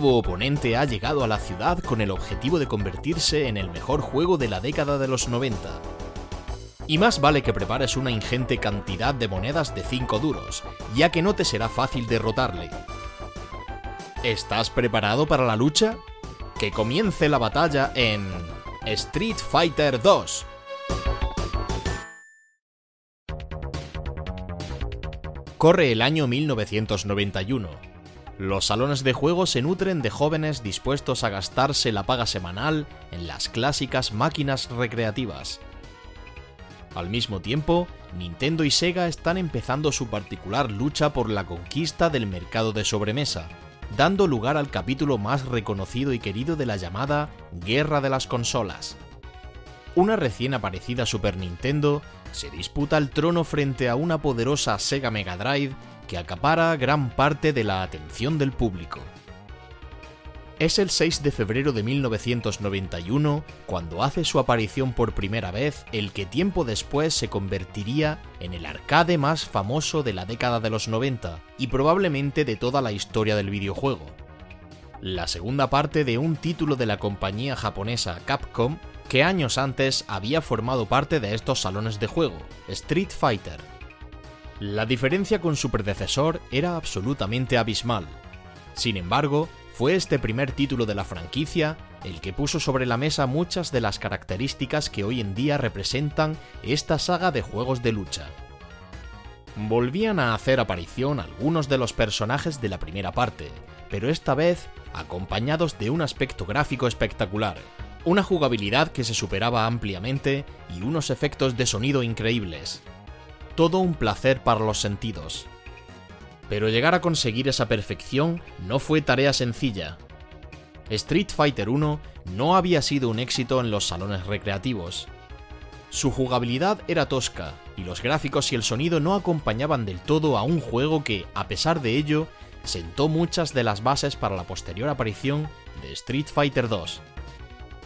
nuevo oponente ha llegado a la ciudad con el objetivo de convertirse en el mejor juego de la década de los 90. Y más vale que prepares una ingente cantidad de monedas de 5 duros, ya que no te será fácil derrotarle. ¿Estás preparado para la lucha? Que comience la batalla en Street Fighter 2. Corre el año 1991. Los salones de juego se nutren de jóvenes dispuestos a gastarse la paga semanal en las clásicas máquinas recreativas. Al mismo tiempo, Nintendo y Sega están empezando su particular lucha por la conquista del mercado de sobremesa, dando lugar al capítulo más reconocido y querido de la llamada Guerra de las Consolas. Una recién aparecida Super Nintendo se disputa el trono frente a una poderosa Sega Mega Drive que acapara gran parte de la atención del público. Es el 6 de febrero de 1991 cuando hace su aparición por primera vez el que tiempo después se convertiría en el arcade más famoso de la década de los 90 y probablemente de toda la historia del videojuego. La segunda parte de un título de la compañía japonesa Capcom que años antes había formado parte de estos salones de juego, Street Fighter. La diferencia con su predecesor era absolutamente abismal. Sin embargo, fue este primer título de la franquicia el que puso sobre la mesa muchas de las características que hoy en día representan esta saga de juegos de lucha. Volvían a hacer aparición algunos de los personajes de la primera parte, pero esta vez acompañados de un aspecto gráfico espectacular, una jugabilidad que se superaba ampliamente y unos efectos de sonido increíbles. Todo un placer para los sentidos. Pero llegar a conseguir esa perfección no fue tarea sencilla. Street Fighter 1 no había sido un éxito en los salones recreativos. Su jugabilidad era tosca y los gráficos y el sonido no acompañaban del todo a un juego que, a pesar de ello, sentó muchas de las bases para la posterior aparición de Street Fighter 2.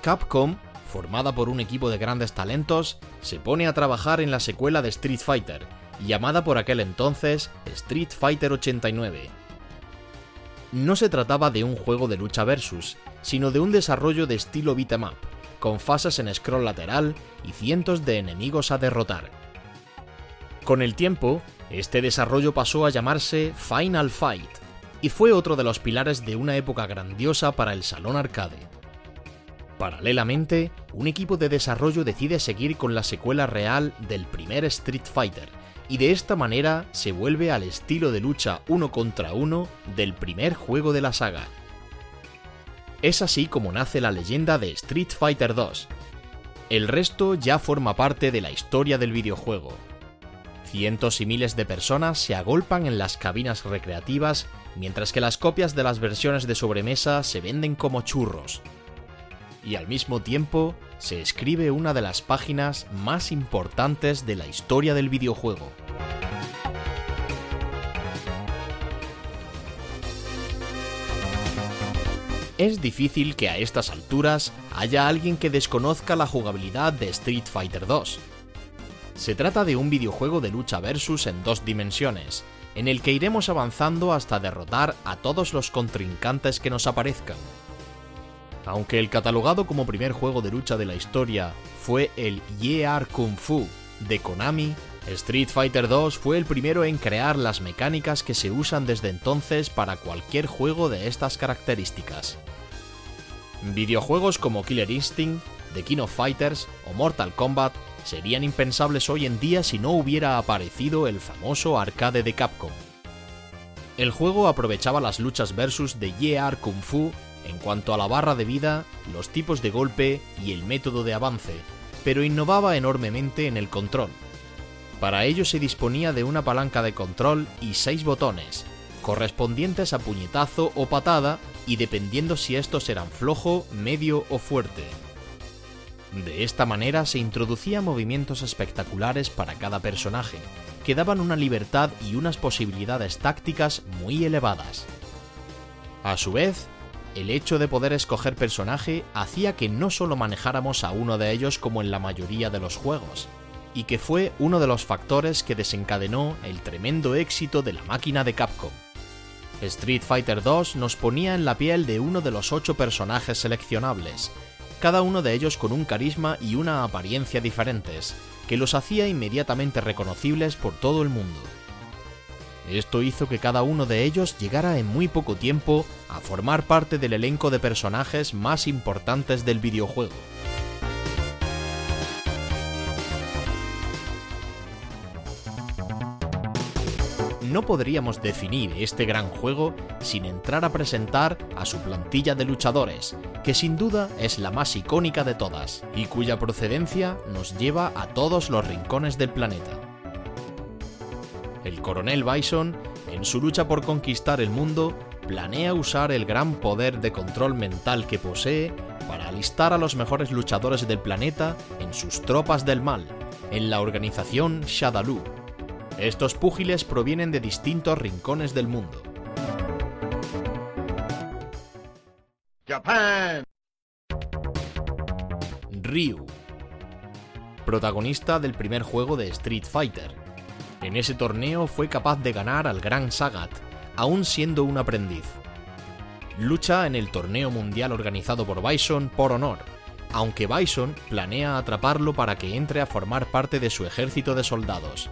Capcom, formada por un equipo de grandes talentos, se pone a trabajar en la secuela de Street Fighter, llamada por aquel entonces Street Fighter 89. No se trataba de un juego de lucha versus, sino de un desarrollo de estilo beat'em up, con fases en scroll lateral y cientos de enemigos a derrotar. Con el tiempo, este desarrollo pasó a llamarse Final Fight, y fue otro de los pilares de una época grandiosa para el salón arcade. Paralelamente, un equipo de desarrollo decide seguir con la secuela real del primer Street Fighter, y de esta manera se vuelve al estilo de lucha uno contra uno del primer juego de la saga. Es así como nace la leyenda de Street Fighter 2. El resto ya forma parte de la historia del videojuego. Cientos y miles de personas se agolpan en las cabinas recreativas mientras que las copias de las versiones de sobremesa se venden como churros. Y al mismo tiempo se escribe una de las páginas más importantes de la historia del videojuego. Es difícil que a estas alturas haya alguien que desconozca la jugabilidad de Street Fighter 2. Se trata de un videojuego de lucha versus en dos dimensiones, en el que iremos avanzando hasta derrotar a todos los contrincantes que nos aparezcan. Aunque el catalogado como primer juego de lucha de la historia fue el Year Kung Fu de Konami, Street Fighter 2 fue el primero en crear las mecánicas que se usan desde entonces para cualquier juego de estas características. Videojuegos como Killer Instinct, The King of Fighters o Mortal Kombat serían impensables hoy en día si no hubiera aparecido el famoso arcade de Capcom. El juego aprovechaba las luchas versus de Year Kung Fu en cuanto a la barra de vida, los tipos de golpe y el método de avance, pero innovaba enormemente en el control. Para ello se disponía de una palanca de control y seis botones, correspondientes a puñetazo o patada y dependiendo si estos eran flojo, medio o fuerte. De esta manera se introducían movimientos espectaculares para cada personaje, que daban una libertad y unas posibilidades tácticas muy elevadas. A su vez, el hecho de poder escoger personaje hacía que no solo manejáramos a uno de ellos como en la mayoría de los juegos, y que fue uno de los factores que desencadenó el tremendo éxito de la máquina de Capcom. Street Fighter 2 nos ponía en la piel de uno de los ocho personajes seleccionables, cada uno de ellos con un carisma y una apariencia diferentes, que los hacía inmediatamente reconocibles por todo el mundo. Esto hizo que cada uno de ellos llegara en muy poco tiempo a formar parte del elenco de personajes más importantes del videojuego. no podríamos definir este gran juego sin entrar a presentar a su plantilla de luchadores, que sin duda es la más icónica de todas, y cuya procedencia nos lleva a todos los rincones del planeta. El coronel Bison, en su lucha por conquistar el mundo, planea usar el gran poder de control mental que posee para alistar a los mejores luchadores del planeta en sus tropas del mal, en la organización Shadaloo, estos púgiles provienen de distintos rincones del mundo. Japan. Ryu. Protagonista del primer juego de Street Fighter. En ese torneo fue capaz de ganar al Gran Sagat, aún siendo un aprendiz. Lucha en el torneo mundial organizado por Bison por honor, aunque Bison planea atraparlo para que entre a formar parte de su ejército de soldados.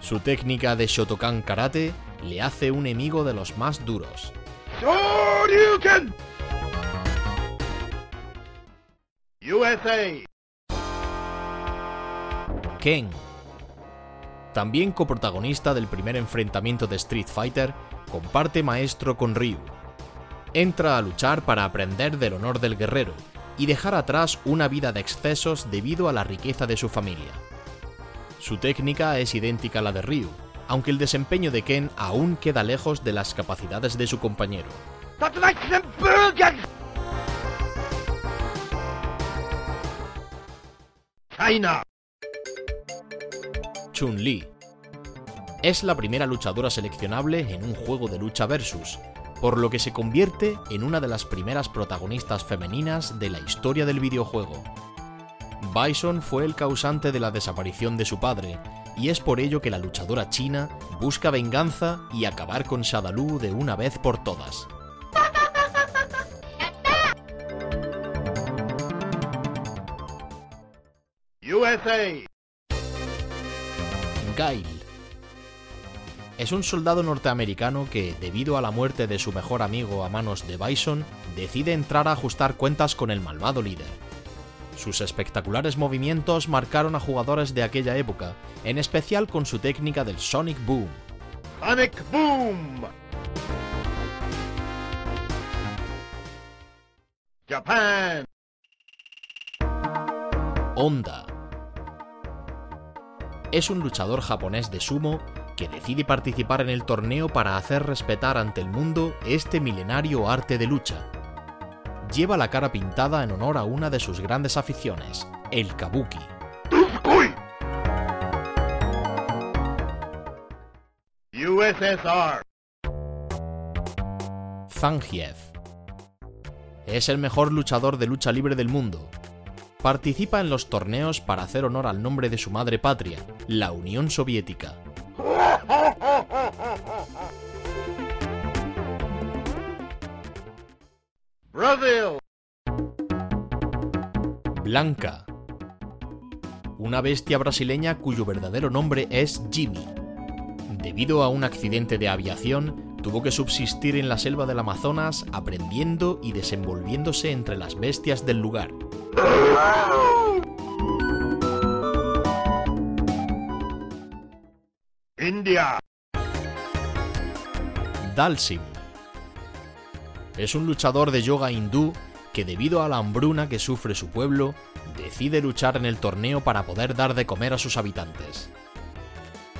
Su técnica de Shotokan Karate le hace un enemigo de los más duros. USA. Ken. También coprotagonista del primer enfrentamiento de Street Fighter, comparte maestro con Ryu. Entra a luchar para aprender del honor del guerrero y dejar atrás una vida de excesos debido a la riqueza de su familia. Su técnica es idéntica a la de Ryu, aunque el desempeño de Ken aún queda lejos de las capacidades de su compañero. Chun-Li es la primera luchadora seleccionable en un juego de lucha versus, por lo que se convierte en una de las primeras protagonistas femeninas de la historia del videojuego. Bison fue el causante de la desaparición de su padre, y es por ello que la luchadora china busca venganza y acabar con Shadaloo de una vez por todas. USA. Gail. Es un soldado norteamericano que, debido a la muerte de su mejor amigo a manos de Bison, decide entrar a ajustar cuentas con el malvado líder. Sus espectaculares movimientos marcaron a jugadores de aquella época, en especial con su técnica del Sonic Boom. Sonic Boom. Japan. Honda. Es un luchador japonés de sumo que decide participar en el torneo para hacer respetar ante el mundo este milenario arte de lucha lleva la cara pintada en honor a una de sus grandes aficiones, el kabuki. USSR. Zangief. Es el mejor luchador de lucha libre del mundo. Participa en los torneos para hacer honor al nombre de su madre patria, la Unión Soviética. Blanca. Una bestia brasileña cuyo verdadero nombre es Jimmy. Debido a un accidente de aviación, tuvo que subsistir en la selva del Amazonas aprendiendo y desenvolviéndose entre las bestias del lugar. India. Dalsim es un luchador de yoga hindú que debido a la hambruna que sufre su pueblo, decide luchar en el torneo para poder dar de comer a sus habitantes.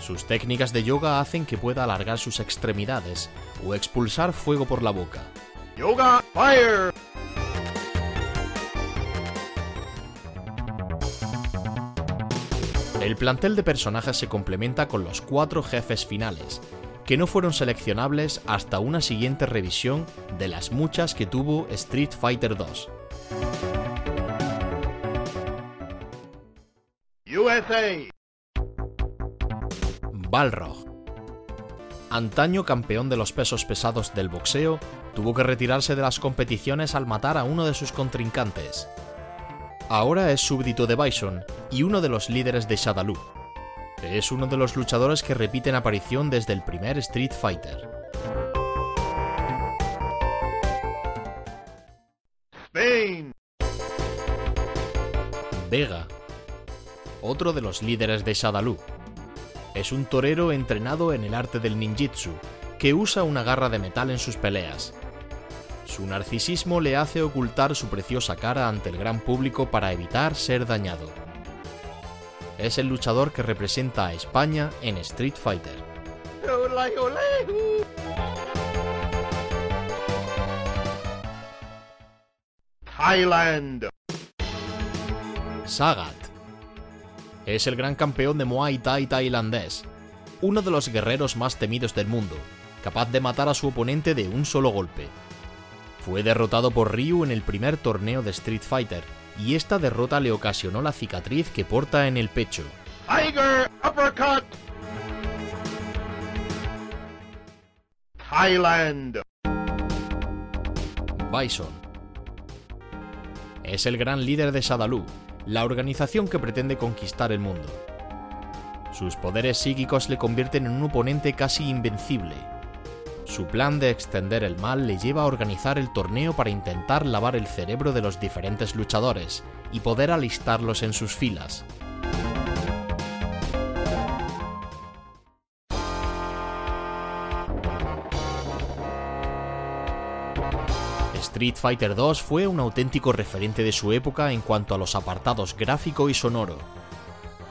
Sus técnicas de yoga hacen que pueda alargar sus extremidades o expulsar fuego por la boca. Yoga Fire. El plantel de personajes se complementa con los cuatro jefes finales, que no fueron seleccionables hasta una siguiente revisión de las muchas que tuvo Street Fighter 2. USA. Balrog. antaño campeón de los pesos pesados del boxeo, tuvo que retirarse de las competiciones al matar a uno de sus contrincantes. Ahora es súbdito de Bison y uno de los líderes de Shadaloo. Es uno de los luchadores que repiten aparición desde el primer Street Fighter. Vega, otro de los líderes de Shadaloo. Es un torero entrenado en el arte del ninjitsu, que usa una garra de metal en sus peleas. Su narcisismo le hace ocultar su preciosa cara ante el gran público para evitar ser dañado. Es el luchador que representa a España en Street Fighter. Thailand. Sagat. Es el gran campeón de Muay Thai tailandés, uno de los guerreros más temidos del mundo, capaz de matar a su oponente de un solo golpe. Fue derrotado por Ryu en el primer torneo de Street Fighter, y esta derrota le ocasionó la cicatriz que porta en el pecho. Tiger Uppercut. Thailand. Bison. Es el gran líder de Shadaloo, la organización que pretende conquistar el mundo. Sus poderes psíquicos le convierten en un oponente casi invencible. Su plan de extender el mal le lleva a organizar el torneo para intentar lavar el cerebro de los diferentes luchadores y poder alistarlos en sus filas. Street Fighter 2 fue un auténtico referente de su época en cuanto a los apartados gráfico y sonoro.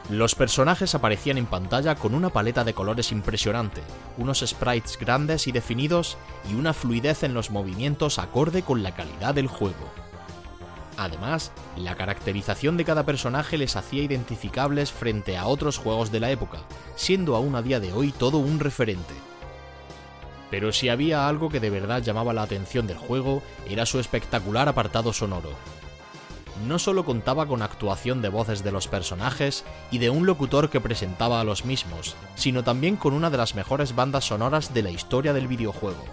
Los personajes aparecían en pantalla con una paleta de colores impresionante, unos sprites grandes y definidos y una fluidez en los movimientos acorde con la calidad del juego. Además, la caracterización de cada personaje les hacía identificables frente a otros juegos de la época, siendo aún a día de hoy todo un referente. Pero si había algo que de verdad llamaba la atención del juego, era su espectacular apartado sonoro. No solo contaba con actuación de voces de los personajes y de un locutor que presentaba a los mismos, sino también con una de las mejores bandas sonoras de la historia del videojuego.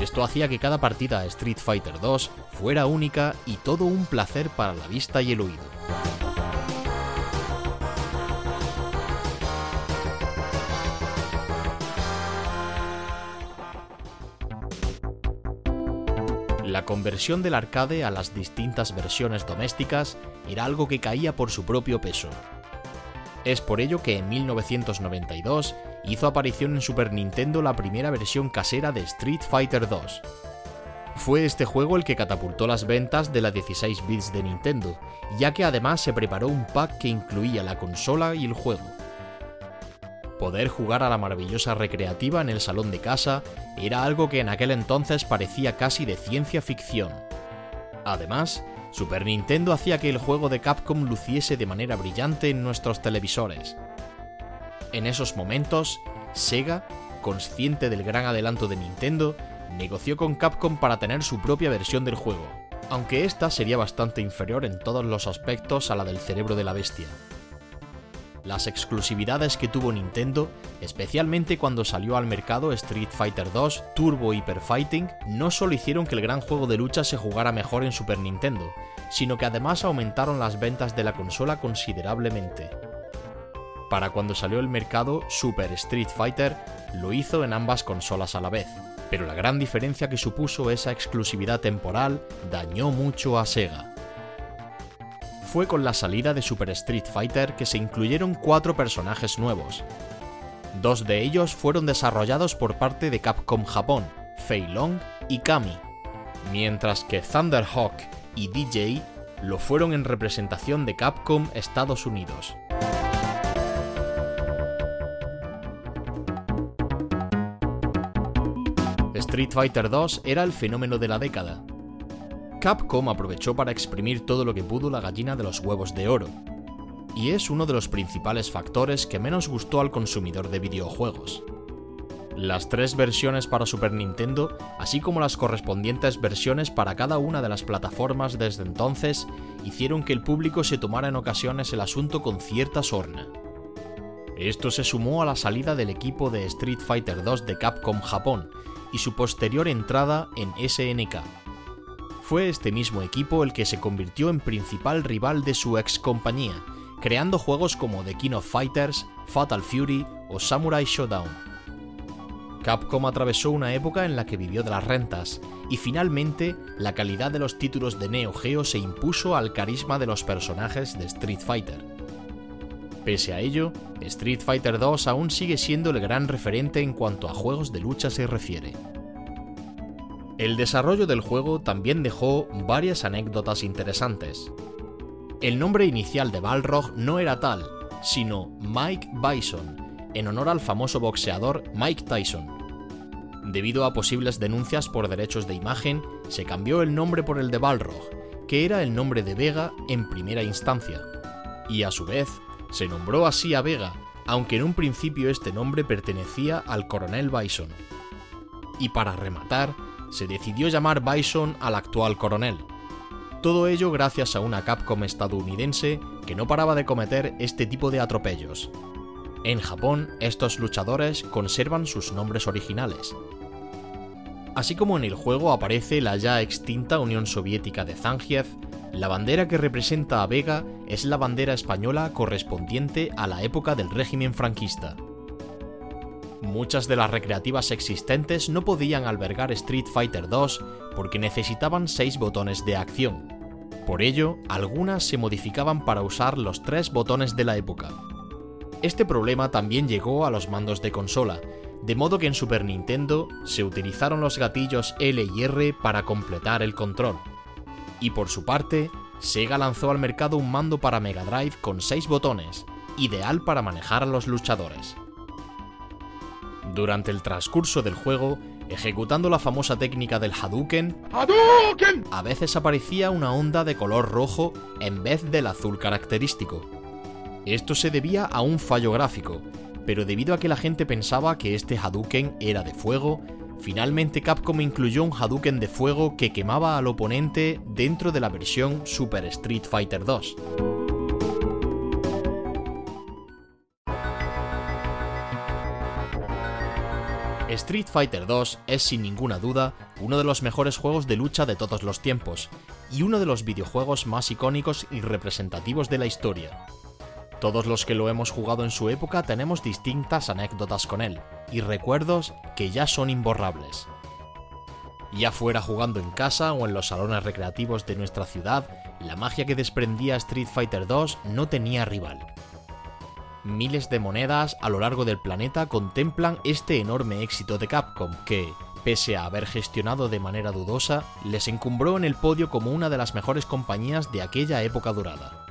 Esto hacía que cada partida Street Fighter 2 fuera única y todo un placer para la vista y el oído. Conversión del arcade a las distintas versiones domésticas era algo que caía por su propio peso. Es por ello que en 1992 hizo aparición en Super Nintendo la primera versión casera de Street Fighter 2. Fue este juego el que catapultó las ventas de la 16 bits de Nintendo, ya que además se preparó un pack que incluía la consola y el juego. Poder jugar a la maravillosa recreativa en el salón de casa era algo que en aquel entonces parecía casi de ciencia ficción. Además, Super Nintendo hacía que el juego de Capcom luciese de manera brillante en nuestros televisores. En esos momentos, Sega, consciente del gran adelanto de Nintendo, negoció con Capcom para tener su propia versión del juego, aunque esta sería bastante inferior en todos los aspectos a la del cerebro de la bestia. Las exclusividades que tuvo Nintendo, especialmente cuando salió al mercado Street Fighter 2 Turbo Hyper Fighting, no solo hicieron que el gran juego de lucha se jugara mejor en Super Nintendo, sino que además aumentaron las ventas de la consola considerablemente. Para cuando salió al mercado Super Street Fighter, lo hizo en ambas consolas a la vez, pero la gran diferencia que supuso esa exclusividad temporal dañó mucho a Sega fue con la salida de Super Street Fighter que se incluyeron cuatro personajes nuevos. Dos de ellos fueron desarrollados por parte de Capcom Japón, Fei Long y Kami, mientras que Thunderhawk y DJ lo fueron en representación de Capcom Estados Unidos. Street Fighter 2 era el fenómeno de la década, Capcom aprovechó para exprimir todo lo que pudo la gallina de los huevos de oro, y es uno de los principales factores que menos gustó al consumidor de videojuegos. Las tres versiones para Super Nintendo, así como las correspondientes versiones para cada una de las plataformas desde entonces, hicieron que el público se tomara en ocasiones el asunto con cierta sorna. Esto se sumó a la salida del equipo de Street Fighter 2 de Capcom Japón y su posterior entrada en SNK. Fue este mismo equipo el que se convirtió en principal rival de su ex compañía, creando juegos como The King of Fighters, Fatal Fury o Samurai Showdown. Capcom atravesó una época en la que vivió de las rentas, y finalmente la calidad de los títulos de Neo Geo se impuso al carisma de los personajes de Street Fighter. Pese a ello, Street Fighter 2 aún sigue siendo el gran referente en cuanto a juegos de lucha se refiere. El desarrollo del juego también dejó varias anécdotas interesantes. El nombre inicial de Balrog no era tal, sino Mike Bison, en honor al famoso boxeador Mike Tyson. Debido a posibles denuncias por derechos de imagen, se cambió el nombre por el de Balrog, que era el nombre de Vega en primera instancia, y a su vez se nombró así a Vega, aunque en un principio este nombre pertenecía al coronel Bison. Y para rematar, se decidió llamar Bison al actual coronel. Todo ello gracias a una Capcom estadounidense que no paraba de cometer este tipo de atropellos. En Japón, estos luchadores conservan sus nombres originales. Así como en el juego aparece la ya extinta Unión Soviética de Zangief, la bandera que representa a Vega es la bandera española correspondiente a la época del régimen franquista. Muchas de las recreativas existentes no podían albergar Street Fighter 2 porque necesitaban 6 botones de acción. Por ello, algunas se modificaban para usar los 3 botones de la época. Este problema también llegó a los mandos de consola, de modo que en Super Nintendo se utilizaron los gatillos L y R para completar el control. Y por su parte, Sega lanzó al mercado un mando para Mega Drive con 6 botones, ideal para manejar a los luchadores. Durante el transcurso del juego, ejecutando la famosa técnica del Hadouken, a veces aparecía una onda de color rojo en vez del azul característico. Esto se debía a un fallo gráfico, pero debido a que la gente pensaba que este Hadouken era de fuego, Finalmente Capcom incluyó un Hadouken de fuego que quemaba al oponente dentro de la versión Super Street Fighter 2. Street Fighter 2 es sin ninguna duda uno de los mejores juegos de lucha de todos los tiempos, y uno de los videojuegos más icónicos y representativos de la historia. Todos los que lo hemos jugado en su época tenemos distintas anécdotas con él, y recuerdos que ya son imborrables. Ya fuera jugando en casa o en los salones recreativos de nuestra ciudad, la magia que desprendía Street Fighter 2 no tenía rival. Miles de monedas a lo largo del planeta contemplan este enorme éxito de Capcom que, pese a haber gestionado de manera dudosa, les encumbró en el podio como una de las mejores compañías de aquella época dorada.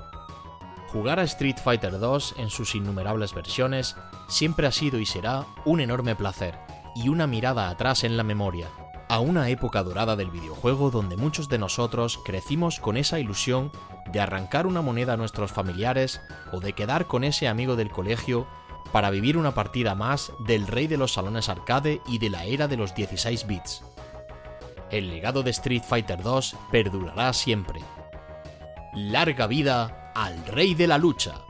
Jugar a Street Fighter 2 en sus innumerables versiones siempre ha sido y será un enorme placer y una mirada atrás en la memoria, a una época dorada del videojuego donde muchos de nosotros crecimos con esa ilusión de arrancar una moneda a nuestros familiares o de quedar con ese amigo del colegio para vivir una partida más del rey de los salones arcade y de la era de los 16 bits. El legado de Street Fighter 2 perdurará siempre. Larga vida al rey de la lucha.